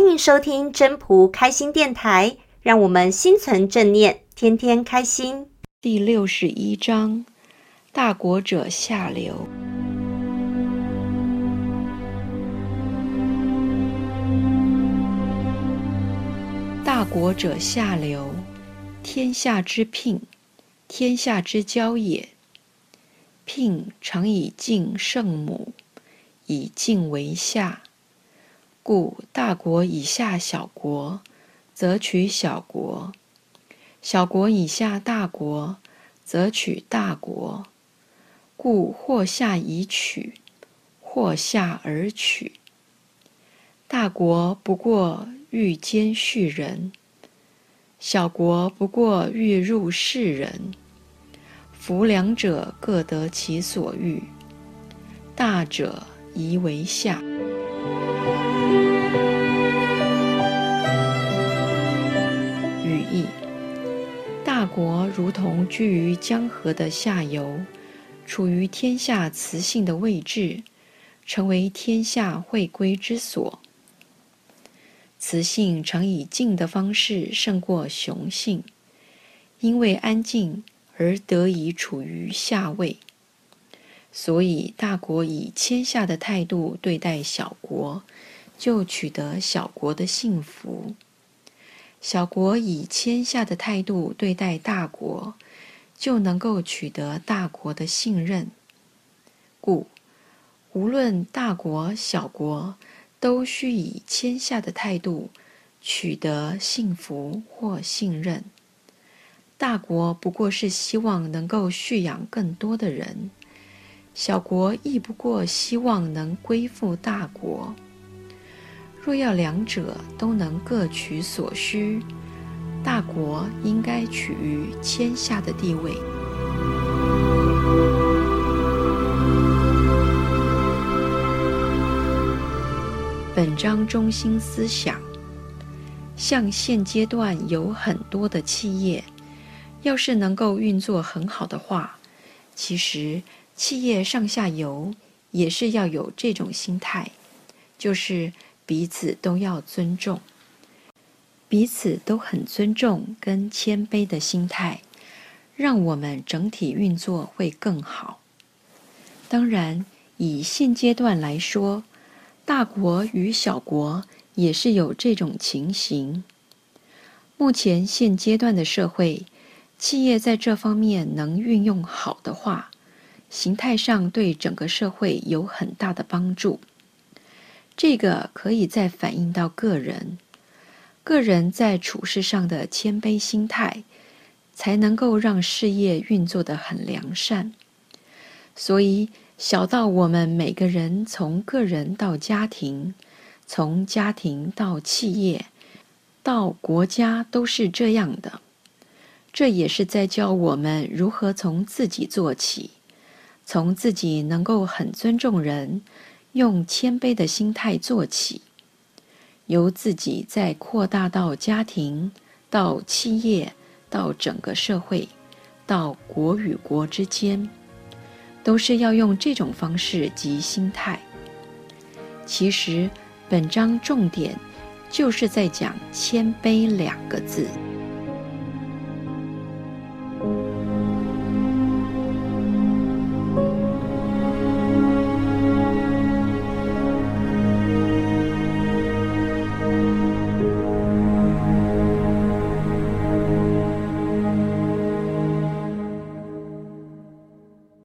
欢迎收听真仆开心电台，让我们心存正念，天天开心。第六十一章：大国者下流。大国者下流，天下之聘，天下之交也。聘常以敬圣母，以敬为下。故大国以下小国，则取小国；小国以下大国，则取大国。故或下以取，或下而取。大国不过欲兼畜人，小国不过欲入室人。夫两者各得其所欲，大者宜为下。国如同居于江河的下游，处于天下雌性的位置，成为天下会归之所。雌性常以静的方式胜过雄性，因为安静而得以处于下位。所以，大国以谦下的态度对待小国，就取得小国的幸福。小国以谦下的态度对待大国，就能够取得大国的信任。故，无论大国小国，都需以谦下的态度取得幸福或信任。大国不过是希望能够蓄养更多的人，小国亦不过希望能归附大国。若要两者都能各取所需，大国应该取于天下的地位。本章中心思想：像现阶段有很多的企业，要是能够运作很好的话，其实企业上下游也是要有这种心态，就是。彼此都要尊重，彼此都很尊重跟谦卑的心态，让我们整体运作会更好。当然，以现阶段来说，大国与小国也是有这种情形。目前现阶段的社会，企业在这方面能运用好的话，形态上对整个社会有很大的帮助。这个可以再反映到个人，个人在处事上的谦卑心态，才能够让事业运作得很良善。所以，小到我们每个人，从个人到家庭，从家庭到企业，到国家，都是这样的。这也是在教我们如何从自己做起，从自己能够很尊重人。用谦卑的心态做起，由自己再扩大到家庭、到企业、到整个社会、到国与国之间，都是要用这种方式及心态。其实，本章重点就是在讲谦卑两个字。